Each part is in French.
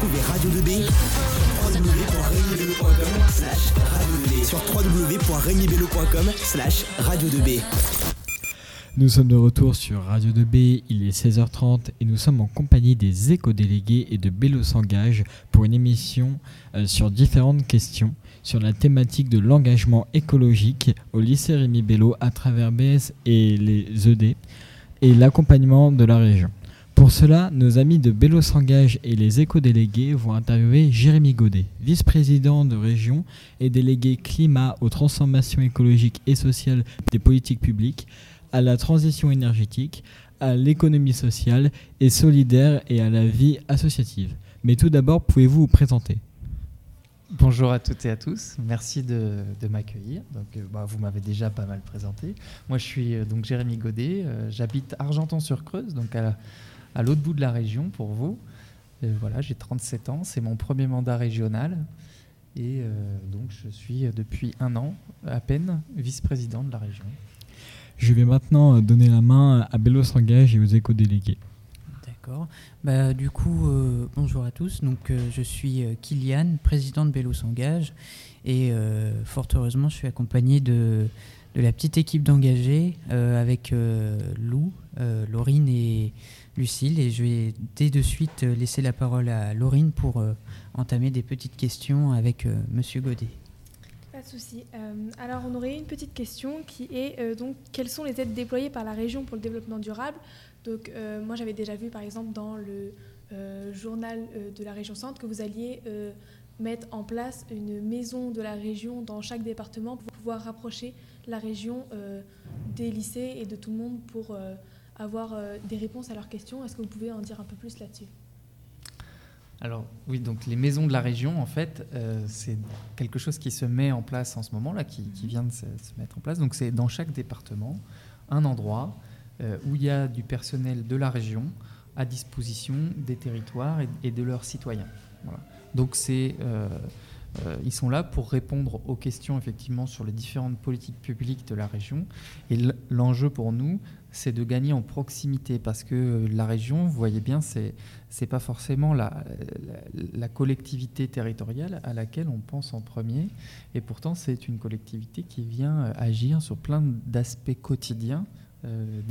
Retrouvez Radio 2B sur www.regnibello.com slash radio 2B. Nous sommes de retour sur Radio 2B, il est 16h30 et nous sommes en compagnie des éco-délégués et de Bello s'engage pour une émission euh, sur différentes questions sur la thématique de l'engagement écologique au lycée Rémi Bello à travers BS et les ED et l'accompagnement de la région. Pour cela, nos amis de Bello s'engage et les éco-délégués vont interviewer Jérémy Godet, vice-président de région et délégué climat aux transformations écologiques et sociales des politiques publiques, à la transition énergétique, à l'économie sociale et solidaire et à la vie associative. Mais tout d'abord, pouvez-vous vous présenter? Bonjour à toutes et à tous, merci de, m'accueillir. Donc, euh, bah, vous m'avez déjà pas mal présenté. Moi, je suis euh, donc Jérémy Godet, euh, j'habite Argenton-sur-Creuse, donc à, l'autre bout de la région pour vous. voilà, j'ai 37 ans, c'est mon premier mandat régional. Et donc, je suis depuis un an à peine vice-président de la région. Je vais maintenant donner la main à Bello Sangage et aux éco-délégués. Bah, du coup, euh, bonjour à tous. Donc, euh, je suis euh, Kylian, président de Bélo s'engage. Et fort heureusement, je suis accompagné de, de la petite équipe d'engagés avec Lou, Laurine et Lucille. Et je vais dès de suite laisser la parole à Laurine pour entamer des petites questions avec Monsieur Godet. Pas de souci. alors, on aurait une petite question qui est donc quelles sont les aides déployées par la région pour le développement durable donc euh, moi j'avais déjà vu par exemple dans le euh, journal euh, de la région centre que vous alliez mettre en place une maison de la région dans chaque département pour pouvoir rapprocher la région des lycées et de tout le monde pour avoir des réponses à leurs questions. Est-ce que vous pouvez en dire un peu plus là-dessus? Alors oui, donc les maisons de la région, en fait, c'est quelque chose qui se met en place en ce moment, là, qui, vient de se, mettre en place. Donc c'est dans chaque département un endroit où il y a du personnel de la région à disposition des territoires et, de leurs citoyens. Donc c'est euh, euh, ils sont là pour répondre aux questions effectivement sur les différentes politiques publiques de la région. Et l'enjeu pour nous, c'est de gagner en proximité parce que la région, vous voyez bien, c'est c'est pas forcément la, collectivité territoriale à laquelle on pense en premier. Et pourtant, c'est une collectivité qui vient agir sur plein d'aspects quotidiens euh,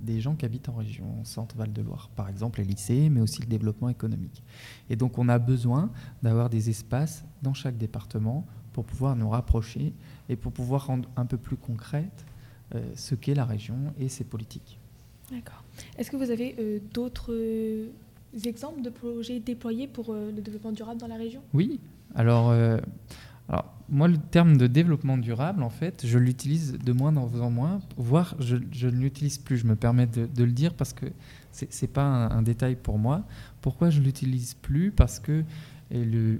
des, gens qui habitent en région Centre-Val-de-Loire, par exemple les lycées, mais aussi le développement économique. Et donc on a besoin d'avoir des espaces dans chaque département pour pouvoir nous rapprocher et pour pouvoir rendre un peu plus concrète euh, ce qu'est la région et ses politiques. D'accord. Est-ce que vous avez euh, d'autres exemples de projets déployés pour le développement durable dans la région? Oui. Alors, alors moi, le terme de développement durable, en fait, je l'utilise de moins en moins, voire je, ne l'utilise plus. Je me permets de, le dire parce que ce n'est pas un, détail pour moi. Pourquoi je ne l'utilise plus? Parce que le,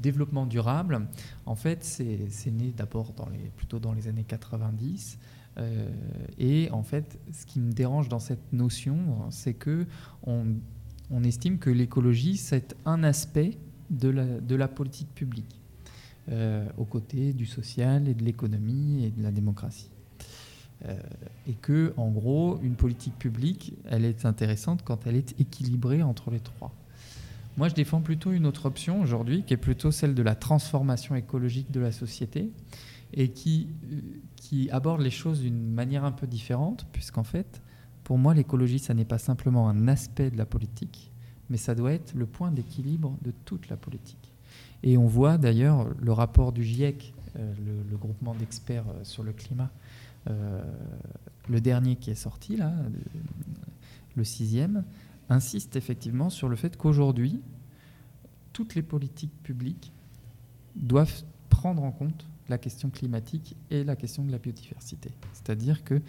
développement durable, en fait, c'est né d'abord plutôt dans les années 90. Euh, et en fait, ce qui me dérange dans cette notion, c'est que on, estime que l'écologie, c'est un aspect de la politique publique. Euh, aux côtés du social et de l'économie et de la démocratie. Euh, et que, en gros, une politique publique, elle est intéressante quand elle est équilibrée entre les trois. Moi, je défends plutôt une autre option aujourd'hui, qui est plutôt celle de la transformation écologique de la société, et qui, euh, qui aborde les choses d'une manière un peu différente, puisqu'en fait, pour moi, l'écologie, ça n'est pas simplement un aspect de la politique, mais ça doit être le point d'équilibre de toute la politique. Et on voit d'ailleurs le rapport du GIEC, euh, le, groupement d'experts euh, sur le climat, euh, le dernier qui est sorti, là, le sixième, insiste effectivement sur le fait qu'aujourd'hui, toutes les politiques publiques doivent prendre en compte la question climatique et la question de la biodiversité. C'est-à-dire que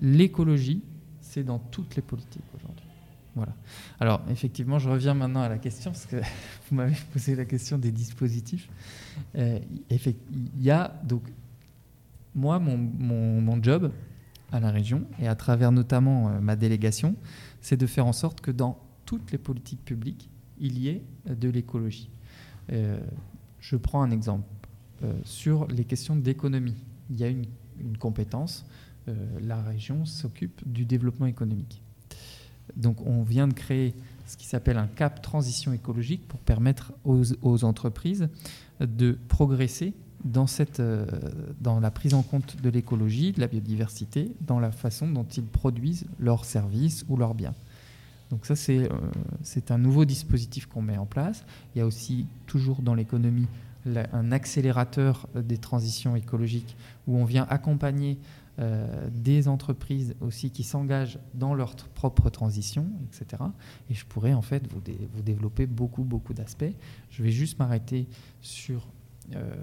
l'écologie, c'est dans toutes les politiques aujourd'hui. Voilà. Alors, effectivement, je reviens maintenant à la question, parce que vous m'avez posé la question des dispositifs. Euh, il y a donc, moi, mon, job à la région, et à travers notamment euh, ma délégation, c'est de faire en sorte que dans toutes les politiques publiques, il y ait de l'écologie. Euh, je prends un exemple. sur les questions d'économie, il y a une compétence. la région s'occupe du développement économique donc on vient de créer ce qui s'appelle un cap transition écologique pour permettre aux, entreprises de progresser dans, cette, euh, dans la prise en compte de l'écologie, de la biodiversité, dans la façon dont ils produisent leurs services ou leurs biens. Donc ça, c'est euh, un nouveau dispositif qu'on met en place. Il y a aussi toujours dans l'économie un accélérateur des transitions écologiques où on vient accompagner euh, des entreprises aussi qui s'engagent dans leur propre transition, etc. Et je pourrais en fait vous, dé- vous développer beaucoup, beaucoup d'aspects. Je vais juste m'arrêter sur euh,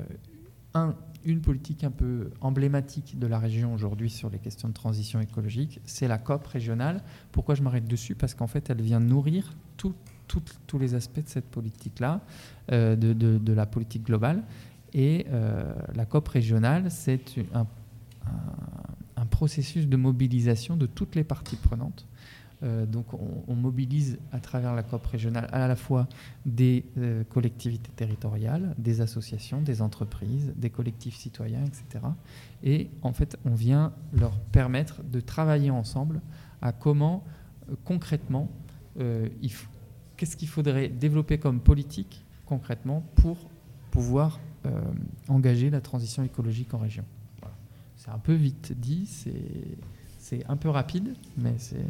un, une politique un peu emblématique de la région aujourd'hui sur les questions de transition écologique, c'est la COP régionale. Pourquoi je m'arrête dessus? Parce qu'en fait, elle vient nourrir tous les aspects de cette politique-là, euh, de, la politique globale. Et la COP régionale, c'est un processus de mobilisation de toutes les parties prenantes. Euh, donc on, mobilise à travers la COP régionale à la fois des euh, collectivités territoriales, des associations, des entreprises, des collectifs citoyens, etc. Et en fait, on vient leur permettre de travailler ensemble à comment euh, concrètement, qu'est-ce qu'il faudrait développer comme politique concrètement pour pouvoir engager la transition écologique en région. C'est un peu vite dit, c'est un peu rapide, mais c'est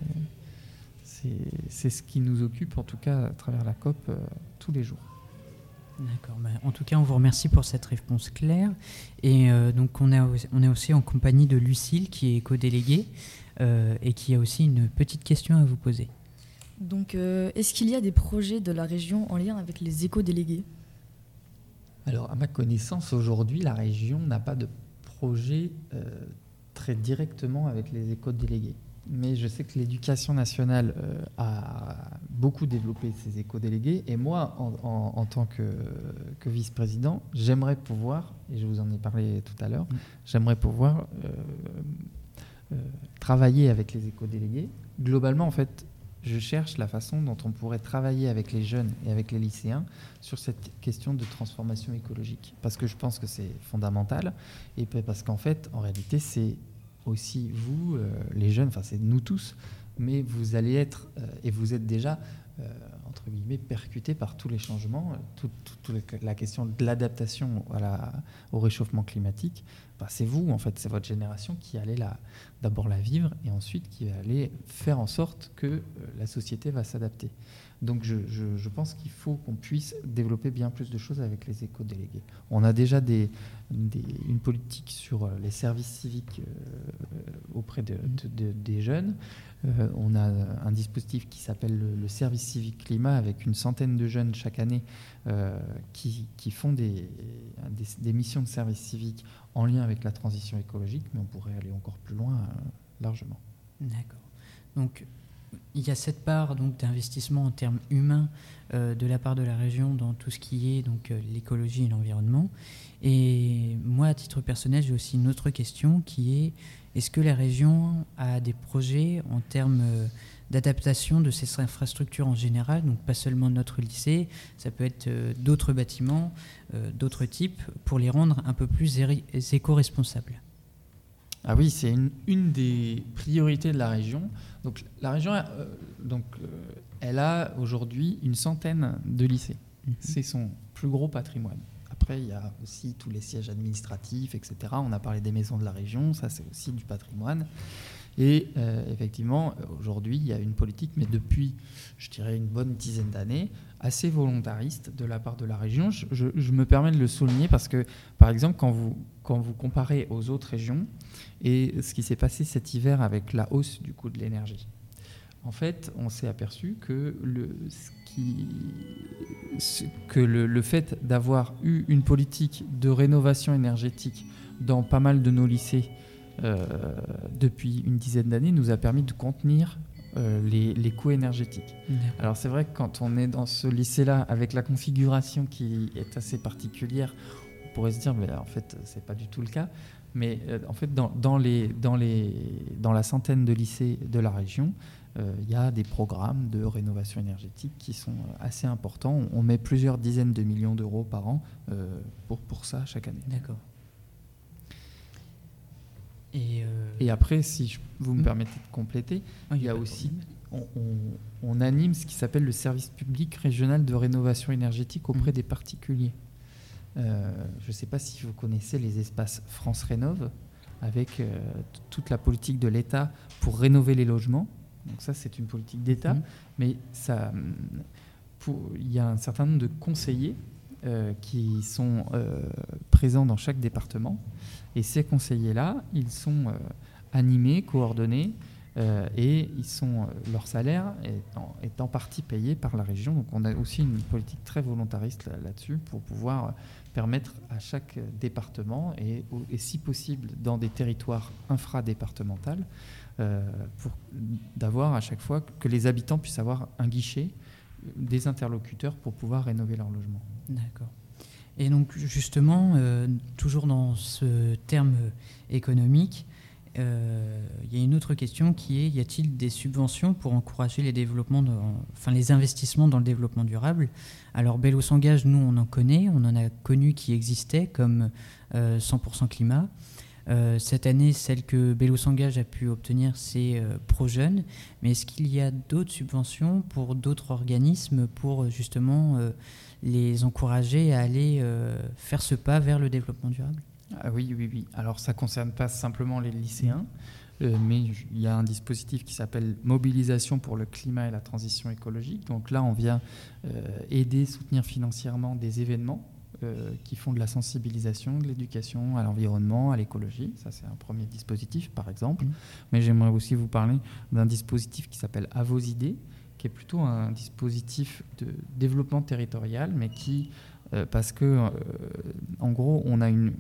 c'est c'est ce qui nous occupe en tout cas à travers la COP euh, tous les jours. D'accord. bah, en tout cas, on vous remercie pour cette réponse claire. Et euh, donc, on, a, aussi- on est aussi en compagnie de Lucille, qui est éco-déléguée, euh, et qui a aussi une petite question à vous poser. Donc, euh, est-ce qu'il y a des projets de la région en lien avec les éco-délégués? Alors, à ma connaissance, aujourd'hui, la région n'a pas de projet euh, très directement avec les éco-délégués. Mais je sais que l'éducation nationale euh, a beaucoup développé ses éco-délégués. Et moi, en, en- en tant que, que vice-président, j'aimerais pouvoir, et je vous en ai parlé tout à l'heure, j'aimerais pouvoir euh, travailler avec les éco-délégués. Globalement, en fait, je cherche la façon dont on pourrait travailler avec les jeunes et avec les lycéens sur cette question de transformation écologique. Parce que je pense que c'est fondamental. Et parce qu'en fait, en réalité, c'est aussi vous, euh, les jeunes, enfin c'est nous tous, mais vous allez être, euh, et vous êtes déjà, euh, entre guillemets, percutés par tous les changements, euh, tout- tout- tout le- la question de l'adaptation au réchauffement climatique. Bah, c'est vous, en fait, c'est votre génération qui la, d'abord la vivre et ensuite qui va aller faire en sorte que euh, la société va s'adapter. Donc je, pense qu'il faut qu'on puisse développer bien plus de choses avec les éco-délégués. On a déjà une politique sur euh, les services civiques auprès de- de- de- des jeunes. On a un dispositif qui s'appelle le, service civique avec une centaine de jeunes chaque année euh, qui, font des, missions de service civique en lien avec la transition écologique, mais on pourrait aller encore plus loin euh, largement. D'accord. Donc, il y a cette part donc d'investissement en termes humains euh, de la part de la région dans tout ce qui est donc l'écologie et l'environnement. Et moi, à titre personnel, j'ai aussi une autre question qui est est-ce que la région a des projets en termes d'adaptation de ses infrastructures en général, donc pas seulement notre lycée, ça peut être euh, d'autres bâtiments, euh, d'autres types, pour les rendre un peu plus éco-responsables. Ah oui, c'est une, une des priorités de la région. Donc la région, euh, donc, euh, elle a aujourd'hui une centaine de lycées. C'est son plus gros patrimoine. Après, il y a aussi tous les sièges administratifs, etc. On a parlé des maisons de la région, ça c'est aussi du patrimoine. Et euh, effectivement, aujourd'hui, il y a une politique, mais depuis, je dirais, une bonne dizaine d'années, assez volontariste de la part de la région. Je, me permets de le souligner parce que, par exemple, quand vous, quand vous comparez aux autres régions et ce qui s'est passé cet hiver avec la hausse du coût de l'énergie, en fait, on s'est aperçu que le, que le, le fait d'avoir eu une politique de rénovation énergétique dans pas mal de nos lycées depuis une dizaine d'années nous a permis de contenir euh, les, les coûts énergétiques. Alors c'est vrai que quand on est dans ce lycée-là, avec la configuration qui est assez particulière, on pourrait se dire, mais en fait, c'est pas du tout le cas. Mais euh, en fait, dans, dans les, dans, les, dans la centaine de lycées de la région, euh, il y a des programmes de rénovation énergétique qui sont euh, assez importants. On, on met plusieurs dizaines de millions d'euros par an euh, pour, pour ça chaque année. D'accord. Et, euh, Et après, si je- vous me Mm. permettez de compléter, il y a aussi on, anime ce qui s'appelle le service public régional de rénovation énergétique auprès mmh. des particuliers. Euh, je ne sais pas si vous connaissez les espaces France Rénove, avec euh, toute la politique de l'État pour rénover les logements. Donc ça, c'est une politique d'État, mmh. mais ça, il y a un certain nombre de conseillers qui sont présents dans chaque département, et ces conseillers-là, ils sont animés, coordonnés euh, et ils sont, euh, leur salaire est en, partie payé par la région. Donc on a aussi une politique très volontariste là-dessus pour pouvoir permettre à chaque département et, si possible dans des territoires infradépartementaux euh, d'avoir à chaque fois que les habitants puissent avoir un guichet, des interlocuteurs pour pouvoir rénover leur logement. D'accord. Et donc justement, toujours dans ce terme économique, euh, il y a une autre question qui est y a-t-il des subventions pour encourager les développements, enfin les investissements dans le développement durable? Alors Bello s'engage, nous on en connaît, on en a connu qui existaient comme 100% euh, climat. Euh, cette année, celle que Bello s'engage a pu obtenir, c'est ProJeune. Mais est-ce qu'il y a d'autres subventions pour d'autres organismes pour justement les encourager à aller faire ce pas vers le développement durable? Ah oui, oui, oui. Alors ça ne concerne pas simplement les lycéens, euh, mais il y a un dispositif qui s'appelle Mobilisation pour le climat et la transition écologique. Donc là, on vient euh, aider, soutenir financièrement des événements euh, qui font de la sensibilisation, de l'éducation à l'environnement, à l'écologie. Ça, c'est un premier dispositif, par exemple. Mmh. Mais j'aimerais aussi vous parler d'un dispositif qui s'appelle À vos idées, qui est plutôt un dispositif de développement territorial, mais qui euh, parce que, euh, en gros, on a une,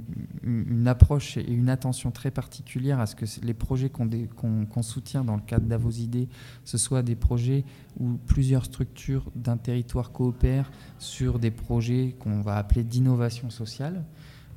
approche et une attention très particulière à ce que les projets qu'on soutient dans le cadre d'Avos Idées, ce soit des projets où plusieurs structures d'un territoire coopèrent sur des projets qu'on va appeler d'innovation sociale.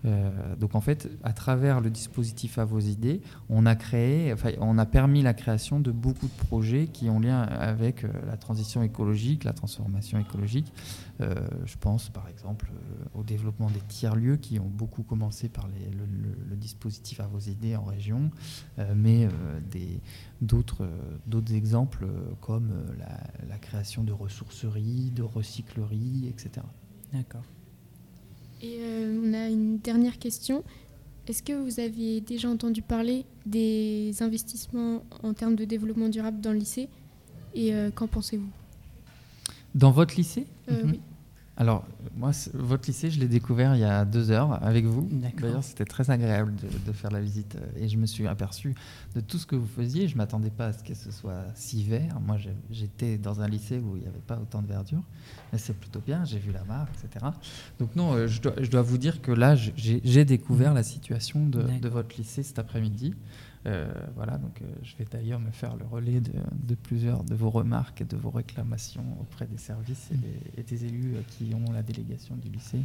Euh, donc en fait, à travers le dispositif à vos idées, on a créé, enfin, on a permis la création de beaucoup de projets qui ont lien avec euh, la transition écologique, la transformation écologique. Euh, je pense par exemple au développement des tiers-lieux qui ont beaucoup commencé par le, dispositif à vos idées en région, mais d'autres exemples comme la, la création de ressourceries, de recycleries, etc. D'accord. Et euh, on a une dernière question. Est-ce que vous aviez déjà entendu parler des investissements en termes de développement durable dans le lycée? Et euh, qu'en pensez-vous? Dans votre lycée? Euh, Oui. Alors, moi, votre lycée, je l'ai découvert il y a deux heures avec vous. D'ailleurs, c'était très agréable de, faire la visite euh, et je me suis aperçu de tout ce que vous faisiez. Je ne m'attendais pas à ce que ce soit si vert. Moi, j'étais dans un lycée où il n'y avait pas autant de verdure, mais c'est plutôt bien. J'ai vu la mare, etc. Donc, non, euh, je dois, vous dire que là, j'ai découvert la situation de votre lycée cet après-midi. Euh, voilà, donc euh, je vais d'ailleurs me faire le relais de, plusieurs de vos remarques et de vos réclamations auprès des services et des, élus euh, qui ont la délégation du lycée.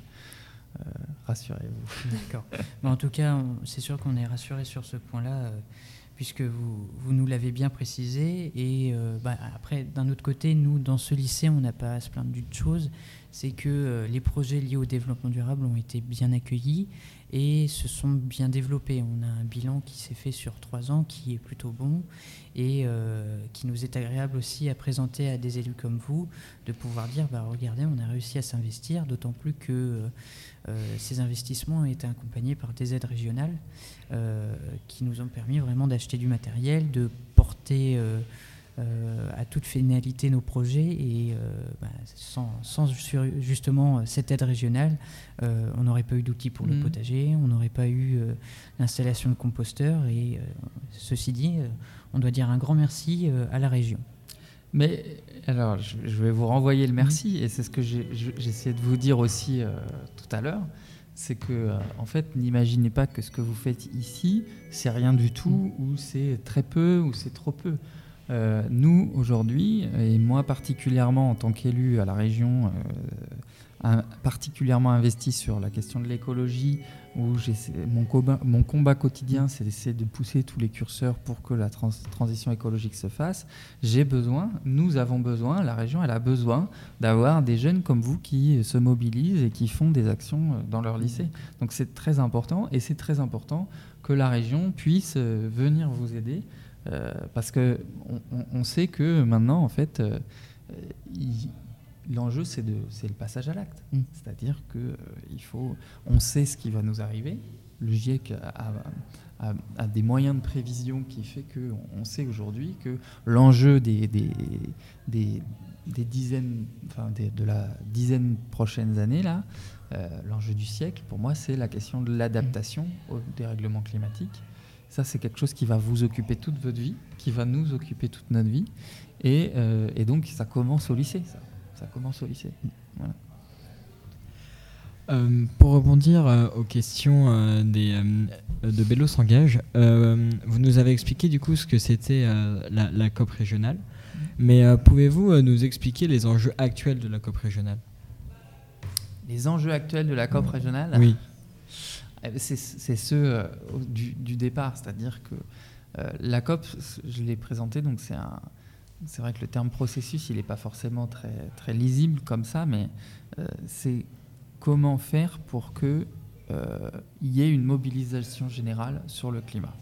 rassurez-vous. D'accord. en tout cas, c'est sûr qu'on est rassuré sur ce point-là, puisque vous, vous nous l'avez bien précisé. Et bah, après, d'un autre côté, nous, dans ce lycée, on n'a pas à se plaindre d'une chose, c'est que les projets liés au développement durable ont été bien accueillis et se sont bien développés. On a un bilan qui s'est fait sur trois ans qui est plutôt bon et euh, qui nous est agréable aussi à présenter à des élus comme vous, de pouvoir dire bah, regardez, on a réussi à s'investir, d'autant plus que euh, euh, ces investissements ont été accompagnés par des aides régionales qui nous ont permis vraiment d'acheter du matériel, de porter euh, à toute finalité nos projets et euh, bah, sans, justement cette aide régionale, euh, on n'aurait pas eu d'outils pour le mm. potager, on n'aurait pas eu l'installation de composteurs et ceci dit, on doit dire un grand merci à la région. Mais alors, je, vais vous renvoyer le merci, et c'est ce que j'essaie de vous dire aussi tout à l'heure, c'est que, en fait, n'imaginez pas que ce que vous faites ici, c'est rien du tout, mm. ou c'est très peu, ou c'est trop peu. Euh, nous, aujourd'hui, et moi particulièrement en tant qu'élu à la région, euh, particulièrement investi sur la question de l'écologie, où mon combat, quotidien, c'est d'essayer de pousser tous les curseurs pour que la transition écologique se fasse. J'ai besoin, nous avons besoin, la région, elle a besoin d'avoir des jeunes comme vous qui se mobilisent et qui font des actions euh, dans leur lycée. Donc c'est très important, et c'est très important que la région puisse venir vous aider Euh, parce que on sait que maintenant, en fait, euh, il- l'enjeu, c'est de- c'est le passage à l'acte. Mm. C'est-à-dire que euh, il faut, on sait ce qui va nous arriver. Le GIEC a, a- a des moyens de prévision qui fait que on sait aujourd'hui que l'enjeu des, des, des, des dizaines, enfin des- de la dizaine prochaines années là, euh, l'enjeu du siècle, pour moi, c'est la question de l'adaptation au dérèglement climatique. Ça, c'est quelque chose qui va vous occuper toute votre vie, qui va nous occuper toute notre vie. Et, euh, et donc, ça commence au lycée. Ça, ça commence au lycée. Voilà. Euh, pour rebondir euh, aux questions euh, des, de Bello s'engage, vous nous avez expliqué du coup ce que c'était la, la COP régionale. Mais euh, pouvez-vous nous expliquer les enjeux actuels de la COP régionale? Les enjeux actuels de la COP régionale, Oui. Eh ben, c'est ceux du, du départ, c'est-à-dire que la COP, je l'ai présenté, donc c'est un, c'est vrai que le terme processus, il n'est pas forcément très, très lisible comme ça, mais euh, c'est comment faire pour que euh, y ait une mobilisation générale sur le climat.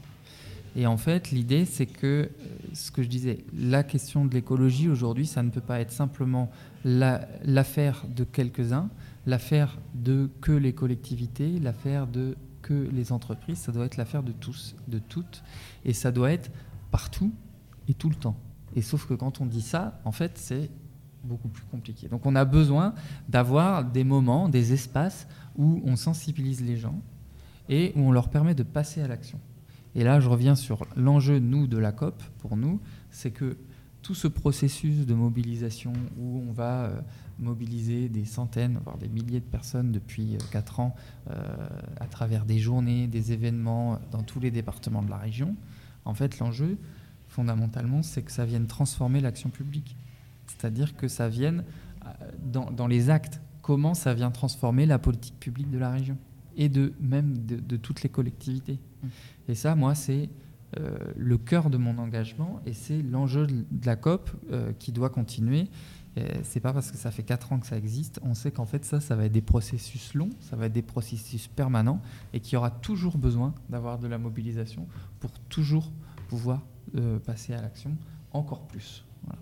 Et en fait, l'idée, c'est que, euh, ce que je disais, la question de l'écologie aujourd'hui, ça ne peut pas être simplement la- l'affaire de quelques-uns, l'affaire de que les collectivités, l'affaire de que les entreprises, ça doit être l'affaire de tous, de toutes, et ça doit être partout et tout le temps. Et sauf que quand on dit ça, en fait, c'est beaucoup plus compliqué. Donc on a besoin d'avoir des moments, des espaces où on sensibilise les gens et où on leur permet de passer à l'action. Et là, je reviens sur l'enjeu, nous, de la COP, pour nous, c'est que tout ce processus de mobilisation où on va euh, mobiliser des centaines, voire des milliers de personnes depuis 4 ans euh, à travers des journées, des événements dans tous les départements de la région, en fait, l'enjeu, fondamentalement, c'est que ça vienne transformer l'action publique. C'est-à-dire que ça vienne euh, dans, dans les actes, comment ça vient transformer la politique publique de la région et de même de, de toutes les collectivités. Et ça, moi, c'est euh, le cœur de mon engagement et c'est l'enjeu de la COP euh, qui doit continuer. C'est pas parce que ça fait 4 ans que ça existe. On sait qu'en fait, ça, ça va être des processus longs, ça va être des processus permanents et qu'il y aura toujours besoin d'avoir de la mobilisation pour toujours pouvoir euh, passer à l'action encore plus. Voilà.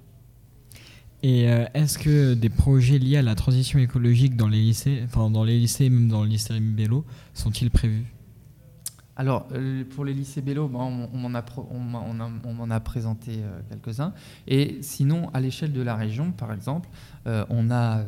Et euh, est-ce que des projets liés à la transition écologique dans les lycées, enfin dans les lycées, même dans le lycée Bello, sont-ils prévus? Alors, euh, pour les lycées Bello, ben, on, on m'en a, on on présenté euh, quelques-uns. Et sinon, à l'échelle de la région, par exemple, euh, on a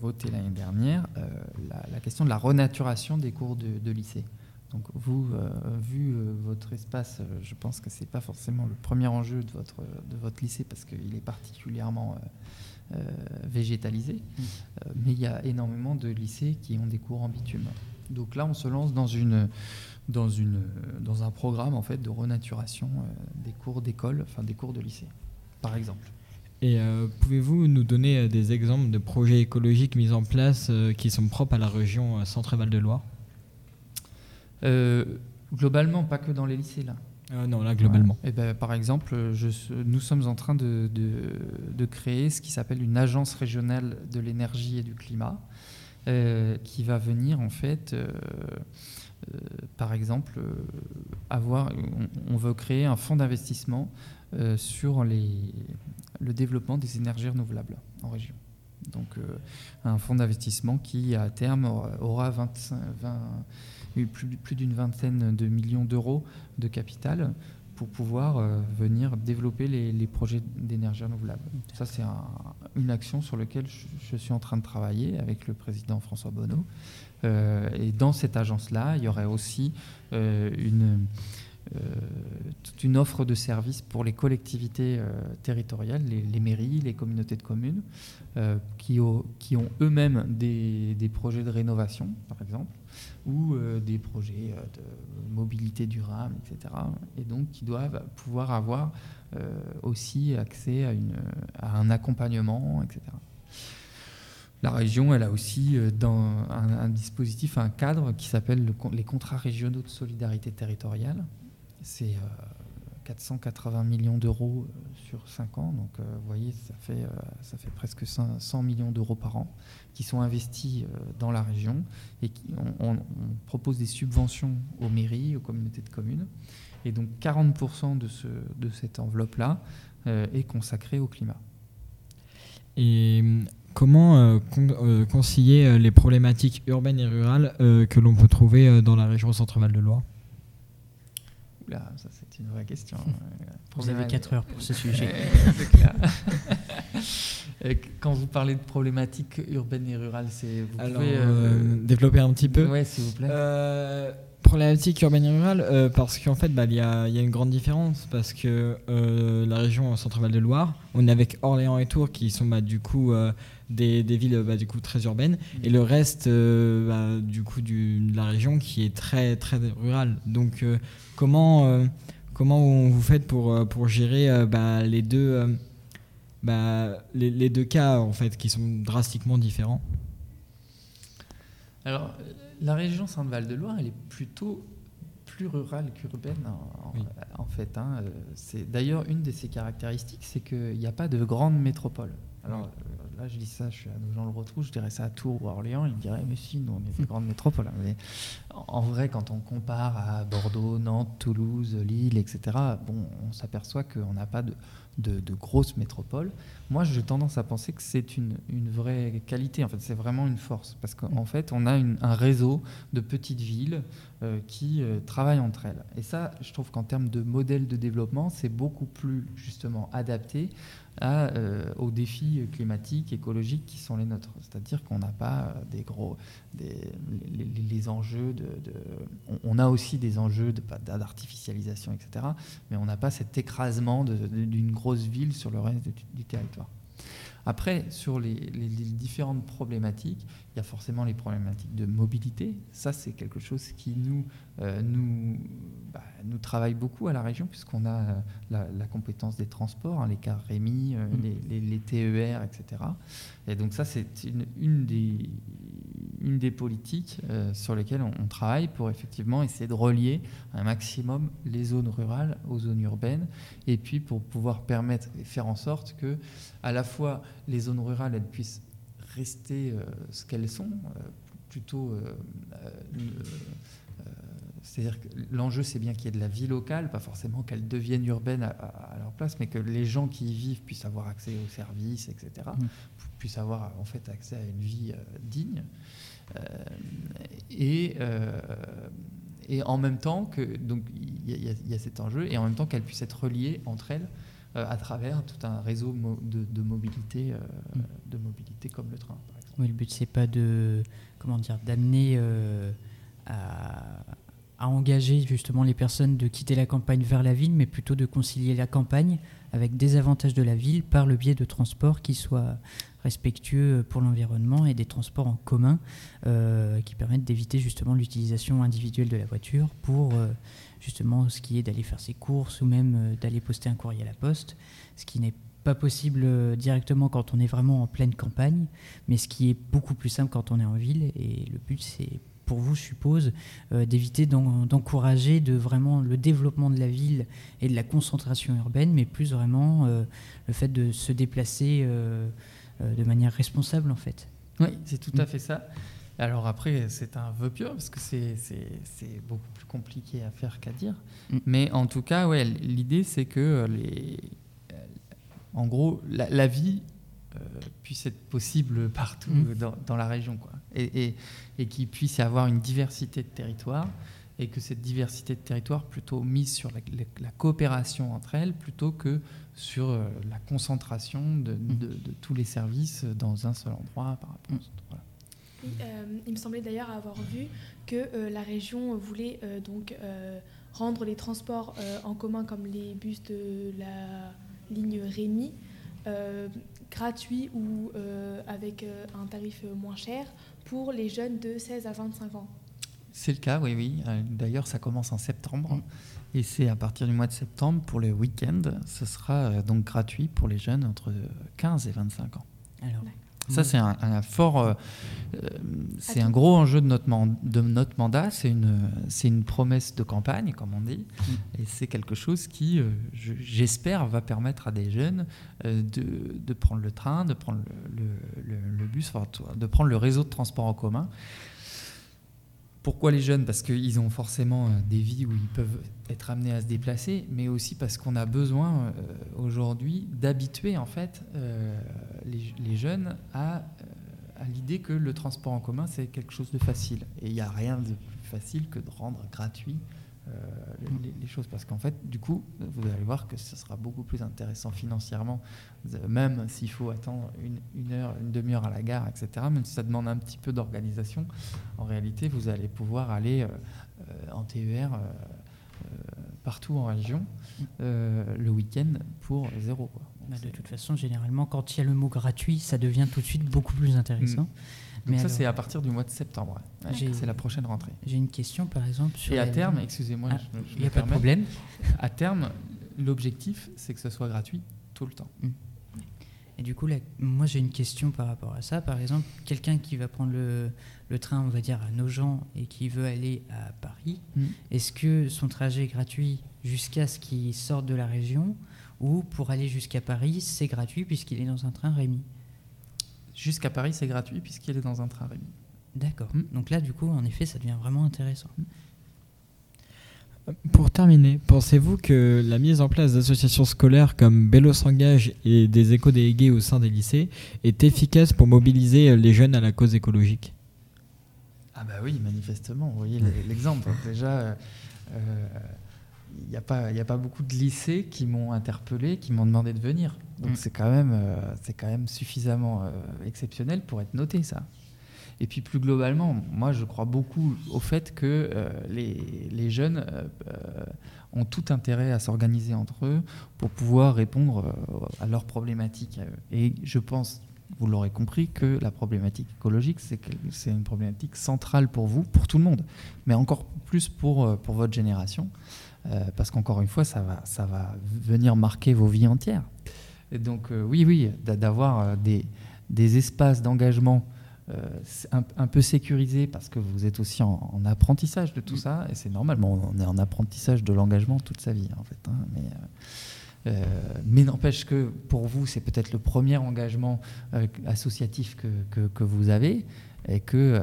voté l'année dernière euh, la, la question de la renaturation des cours de, de lycée. Donc, vous, euh, vu euh, votre espace, euh, je pense que ce n'est pas forcément le premier enjeu de votre, de votre lycée parce qu'il est particulièrement végétalisé. Euh, mais il y a énormément de lycées qui ont des cours en bitume. Donc là, on se lance dans une dans, une, dans un programme en fait de renaturation des cours d'école, enfin des cours de lycée, par exemple. Et euh, pouvez-vous nous donner des exemples de projets écologiques mis en place euh, qui sont propres à la région Centre-Val de Loire Euh, globalement, pas que dans les lycées là. Euh, Non, là globalement. Et ben, par exemple, je, nous sommes en train de, de- de créer ce qui s'appelle une agence régionale de l'énergie et du climat, euh, qui va venir en fait, euh, par exemple, avoir, on, on veut créer un fonds d'investissement sur les, le développement des énergies renouvelables en région. Donc, un fonds d'investissement qui, à terme, aura, aura 25, 20, plus, plus d'une vingtaine de millions d'euros de capital pour pouvoir euh, venir développer les, projets d'énergie renouvelable. Ça, c'est un- une action sur laquelle je, suis en train de travailler avec le président François Bonneau. Euh, et dans cette agence-là, il y aurait aussi euh, une, toute une offre de services pour les collectivités euh, territoriales, les, mairies, les communautés de communes, euh, qui, ont- eux-mêmes des, projets de rénovation, par exemple, ou euh, des projets euh, de mobilité durable, etc. Et donc qui doivent pouvoir avoir euh, aussi accès à, un accompagnement, etc. La région, elle a aussi euh, dans un, dispositif, un cadre qui s'appelle les contrats régionaux de solidarité territoriale. C'est euh, 480 millions d'euros euh, sur 5 ans. Donc, euh, vous voyez, ça fait, euh, presque 100 100 millions d'euros par an qui sont investis euh, dans la région et on, propose des subventions aux mairies, aux communautés de communes. Et donc 40% de, de cette enveloppe-là euh, est consacrée au climat. Et comment euh, con- euh, concilier euh, les problématiques urbaines et rurales euh, que l'on peut trouver euh, dans la région Centre-Val de Loire Oula, ça c'est une vraie question. Vous avez 4 heures pour ce sujet. Quand vous parlez de problématiques urbaines et rurales, c'est vous Alors, pouvez euh, développer un petit peu ouais, s'il vous plaît. Problématique urbaine et rurale, euh, parce qu'en fait, bah, il y, a, il y a une grande différence, parce que euh, la région Centre-Val de Loire, on est avec Orléans et Tours, qui sont bah, du coup euh, des, des villes bah, du coup très urbaines, et le reste euh, bah, du coup du- de la région qui est très très rurale. Donc, euh, comment euh, comment vous faites pour pour gérer euh, bah, les deux euh, bah, les, les deux cas en fait qui sont drastiquement différents? Alors, euh, la région Sainte-Val de Loire, elle est plutôt plus rurale qu'urbaine en, en- Oui. en fait. hein. Euh, C'est d'ailleurs une de ses caractéristiques, c'est qu'il n'y a pas de grande métropole. Alors là, je dis ça, je suis à Nogent-le-Rotrou, je dirais ça à Tours ou à Orléans, ils me diraient, mais si, nous, on est des grandes métropoles. hein. Mais en vrai, quand on compare à Bordeaux, Nantes, Toulouse, Lille, etc., bon, on s'aperçoit qu'on n'a pas de, de, de grosses métropoles. Moi, j'ai tendance à penser que c'est une, une vraie qualité. En fait, c'est vraiment une force. Parce qu'en fait, on a une- un réseau de petites villes qui euh, travaillent entre elles. Et ça, je trouve qu'en termes de modèle de développement, c'est beaucoup plus justement adapté à, euh, aux défis climatiques, écologiques qui sont les nôtres. C'est-à-dire qu'on n'a pas euh, des gros, des, les, enjeux de, on, a aussi des enjeux d'artificialisation, etc. Mais on n'a pas cet écrasement d'une grosse ville sur le reste du territoire. Après, sur les, les- les différentes problématiques, il y a forcément les problématiques de mobilité. Ça, c'est quelque chose qui nous, euh, nous, bah, nous travaille beaucoup à la région, puisqu'on a euh, la, la compétence des transports, hein, les cars Rémi, euh, Mm. les, les- les TER, etc. Et donc ça, c'est une, une des, une des politiques euh, sur lesquelles on, on travaille pour effectivement essayer de relier un maximum les zones rurales aux zones urbaines, et puis pour pouvoir permettre et faire en sorte que à la fois les zones rurales elles puissent rester euh, ce qu'elles sont, euh, plutôt c'est-à-dire que l'enjeu, c'est bien qu'il y ait de la vie locale, pas forcément qu'elle devienne urbaine à, à- à leur place, mais que les gens qui y vivent puissent avoir accès aux services, etc., Mm. puissent avoir en fait accès à une vie euh, digne. Euh, et, euh, et en même temps que donc il y, a- y y cet enjeu, et en même temps qu'elles puissent être reliées entre elles euh, à travers tout un réseau de, de mobilité, Mm. de mobilité comme le train, par exemple. Oui, le but c'est pas de comment dire d'amener à, à engager justement les personnes de quitter la campagne vers la ville, mais plutôt de concilier la campagne avec des avantages de la ville par le biais de transports qui soient respectueux pour l'environnement et des transports en commun euh, qui permettent d'éviter justement l'utilisation individuelle de la voiture pour euh, justement ce qui est d'aller faire ses courses ou même euh, d'aller poster un courrier à la poste, ce qui n'est pas possible directement quand on est vraiment en pleine campagne, mais ce qui est beaucoup plus simple quand on est en ville. Et le but, c'est pour vous, je suppose, euh, d'éviter d'en- d'encourager de vraiment le développement de la ville et de la concentration urbaine, mais plus vraiment euh, le fait de se déplacer euh, de manière responsable, en fait. Oui, c'est tout à Mm. fait ça. Alors après, c'est un vœu pieux parce que c'est- beaucoup plus compliqué à faire qu'à dire. Mm. Mais en tout cas, ouais, l'idée c'est que les, en gros, la, la vie puisse être possible partout Mm. dans, dans la région, quoi. Et, et, et qu'il puisse y avoir une diversité de territoires et que cette diversité de territoires plutôt mise sur la, la- la coopération entre elles plutôt que sur euh, la concentration de, de- de tous les services dans un seul endroit par rapport aux autres. Voilà. Oui, euh, il me semblait d'ailleurs avoir vu que euh, la région voulait euh, donc euh, rendre les transports euh, en commun comme les bus de la ligne Rémi gratuits ou euh, avec euh, un tarif euh, moins cher pour les jeunes de 16 à 25 ans. C'est le cas, oui, oui. D'ailleurs, ça commence en septembre. Mm. Et c'est à partir du mois de septembre, pour le week-end, ce sera donc gratuit pour les jeunes entre 15 et 25 ans. Alors, Ça, c'est un, un fort, euh, euh, c'est un gros enjeu de notre, man- de notre mandat. C'est une, c'est une promesse de campagne, comme on dit, et c'est quelque chose qui, euh, je- j'espère, va permettre à des jeunes euh, de, de prendre le train, de prendre le, le- le- le bus, enfin, de prendre le réseau de transport en commun, Pourquoi les jeunes? Parce qu'ils ont forcément euh, des vies où ils peuvent être amenés à se déplacer, mais aussi parce qu'on a besoin euh, aujourd'hui d'habituer en fait euh, les, jeunes à, à l'idée que le transport en commun c'est quelque chose de facile. Et il n'y a rien de plus facile que de rendre gratuit les, les choses, parce qu'en fait, du coup, vous allez voir que ce sera beaucoup plus intéressant financièrement, euh, même s'il faut attendre une, une heure, une demi-heure à la gare, etc. Même si ça demande un petit peu d'organisation, en réalité, vous allez pouvoir aller euh, euh, en TER. euh, euh, partout en région euh, le week-end pour zéro. Quoi. Bah, de toute façon, généralement, quand il y a le mot gratuit, ça devient tout de suite beaucoup plus intéressant. Donc Mais ça, c'est à partir du mois de septembre. ouais. C'est la prochaine rentrée. J'ai une question, par exemple, sur. Et à terme, excusez-moi, Ah, il me n'y a pas de problème. à terme, l'objectif, c'est que ce soit gratuit tout le temps. Et du coup, là, moi, j'ai une question par rapport à ça. Par exemple, quelqu'un qui va prendre le, le train, on va dire, à Nogent et qui veut aller à Paris, Mm. est-ce que son trajet est gratuit jusqu'à ce qu'il sorte de la région ou pour aller jusqu'à Paris, c'est gratuit puisqu'il est dans un train Rémi? Jusqu'à Paris, c'est gratuit puisqu'il est dans un train Rémi. D'accord. Mm. Donc là, du coup, en effet, ça devient vraiment intéressant. Pour terminer, pensez-vous que la mise en place d'associations scolaires comme Bélo s'engage et des éco-délégués au sein des lycées est efficace pour mobiliser les jeunes à la cause écologique? Ah bah oui, manifestement, vous voyez l'exemple. Déjà, il n'y a, pas- y a pas beaucoup de lycées qui m'ont interpellé, qui m'ont demandé de venir. Donc Mm. c'est quand, même, euh, c'est quand même suffisamment euh, exceptionnel pour être noté, ça. Et puis plus globalement, moi je crois beaucoup au fait que euh, les, les jeunes ont tout intérêt à s'organiser entre eux pour pouvoir répondre à leurs problématiques. Et je pense, vous l'aurez compris, que la problématique écologique, c'est une problématique centrale pour vous, pour tout le monde, mais encore plus pour, pour votre génération, euh, parce qu'encore une fois, ça va, ça va venir marquer vos vies entières. Donc euh, oui, oui, d'a- d'avoir euh, des, des espaces d'engagement un, peu sécurisés, parce que vous êtes aussi en, en apprentissage de tout ça, et c'est normal, bon, on est en apprentissage de l'engagement toute sa vie, en fait. hein, mais n'empêche que pour vous, c'est peut-être le premier engagement associatif que, que, vous avez, et que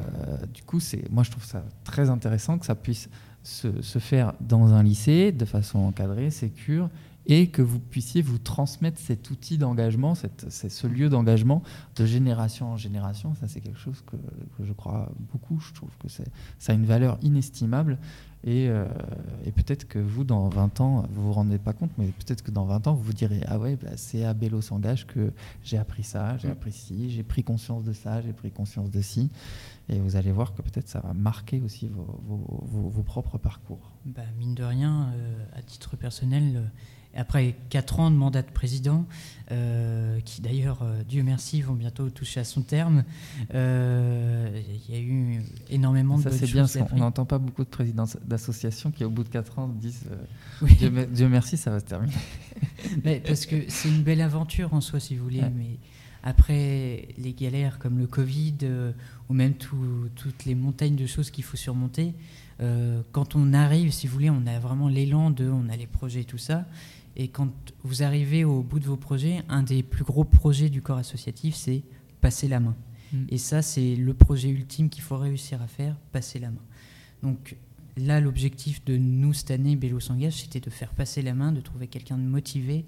du coup, moi je trouve ça très intéressant que ça puisse se, faire dans un lycée de façon encadrée, sécure, et que vous puissiez vous transmettre cet outil d'engagement, ce lieu d'engagement de génération en génération. Ça, c'est quelque chose que, que je crois beaucoup. Je trouve que ça a une valeur inestimable. Et, euh, et peut-être que vous, dans 20 ans, vous vous rendez pas compte, mais peut-être que dans 20 ans, vous vous direz Ah ouais, bah, c'est à Bélo s'engage que j'ai appris ça, j'ai Mm. appris ci, j'ai pris conscience de ça, j'ai pris conscience de ci. Et vous allez voir que peut-être ça va marquer aussi vos, vos- vos- vos propres parcours. Bah, mine de rien, euh, à titre personnel, euh, après 4 ans de mandat de président, euh, qui d'ailleurs, euh, Dieu merci, vont bientôt toucher à son terme, euh, il y a eu énormément de Ça, c'est bien, appris. n'entend pas beaucoup de présidents d'associations qui, au bout de 4 ans, disent euh, Oui. Dieu, me- Dieu merci, ça va se terminer. Mais parce que c'est une belle aventure en soi, si vous voulez. Ouais. Mais après les galères comme le Covid ou même tout- toutes les montagnes de choses qu'il faut surmonter, quand on arrive, si vous voulez, on a vraiment l'élan de, on a les projets et tout ça. Et quand vous arrivez au bout de vos projets, un des plus gros projets du corps associatif, c'est passer la main. Mm. Et ça, c'est le projet ultime qu'il faut réussir à faire, passer la main. Donc là, l'objectif de nous cette année, Bélo s'engage, c'était de faire passer la main, de trouver quelqu'un de motivé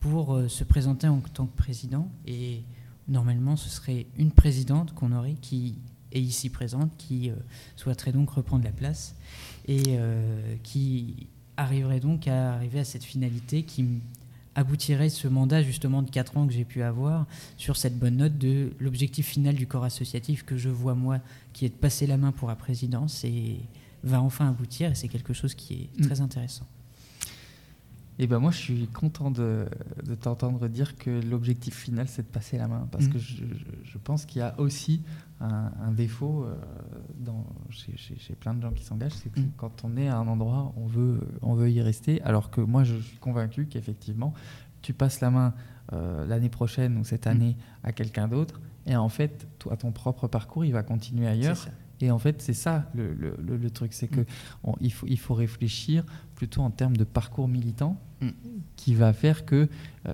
pour euh, se présenter en tant que président. Et normalement, ce serait une présidente qu'on aurait qui est ici présente, qui euh, souhaiterait donc reprendre la place et euh, qui arriverait donc à arriver à cette finalité qui aboutirait ce mandat justement de 4 ans que j'ai pu avoir sur cette bonne note de l'objectif final du corps associatif que je vois moi qui est de passer la main pour la présidence et va enfin aboutir et c'est quelque chose qui est Mm. très intéressant. Et ben moi, je suis content de, de t'entendre dire que l'objectif final, c'est de passer la main. Parce Mm. que je, je- pense qu'il y a aussi un, un défaut euh, dans, chez, chez- chez plein de gens qui s'engagent, c'est que Mm. quand on est à un endroit, on veut, on veut y rester. Alors que moi, je suis convaincu qu'effectivement, tu passes la main euh, l'année prochaine ou cette Mm. année à quelqu'un d'autre. Et en fait, toi, ton propre parcours, il va continuer ailleurs. Et en fait, c'est ça le, le- le- le truc, c'est que Mm. faut, il faut réfléchir plutôt en termes de parcours militant Mm. qui va faire que euh,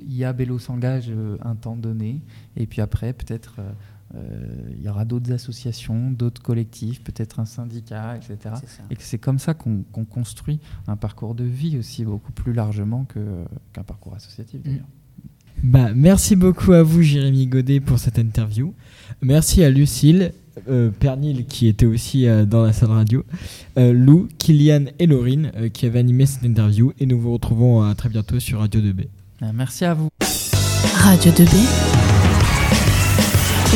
il y a Bélo s'engage euh, un temps donné, et puis après, peut-être euh, euh, il y aura d'autres associations, d'autres collectifs, peut-être un syndicat, etc. Et que c'est comme ça qu'on construit un parcours de vie aussi beaucoup plus largement qu'un parcours associatif d'ailleurs. Bah, merci beaucoup à vous, Jérémy Godet, pour cette interview. Merci à Lucille, euh, Pernil, qui était aussi euh, dans la salle radio, euh, Lou, Kylian et Laurine, euh, qui avaient animé cette interview. Et nous vous retrouvons euh, très bientôt sur Radio 2B. Euh, Merci à vous. Radio 2B,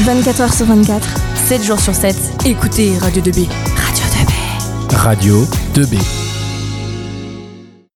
24h sur 24, 7 jours sur 7. écoutez Radio 2B. Radio 2B. Radio 2B.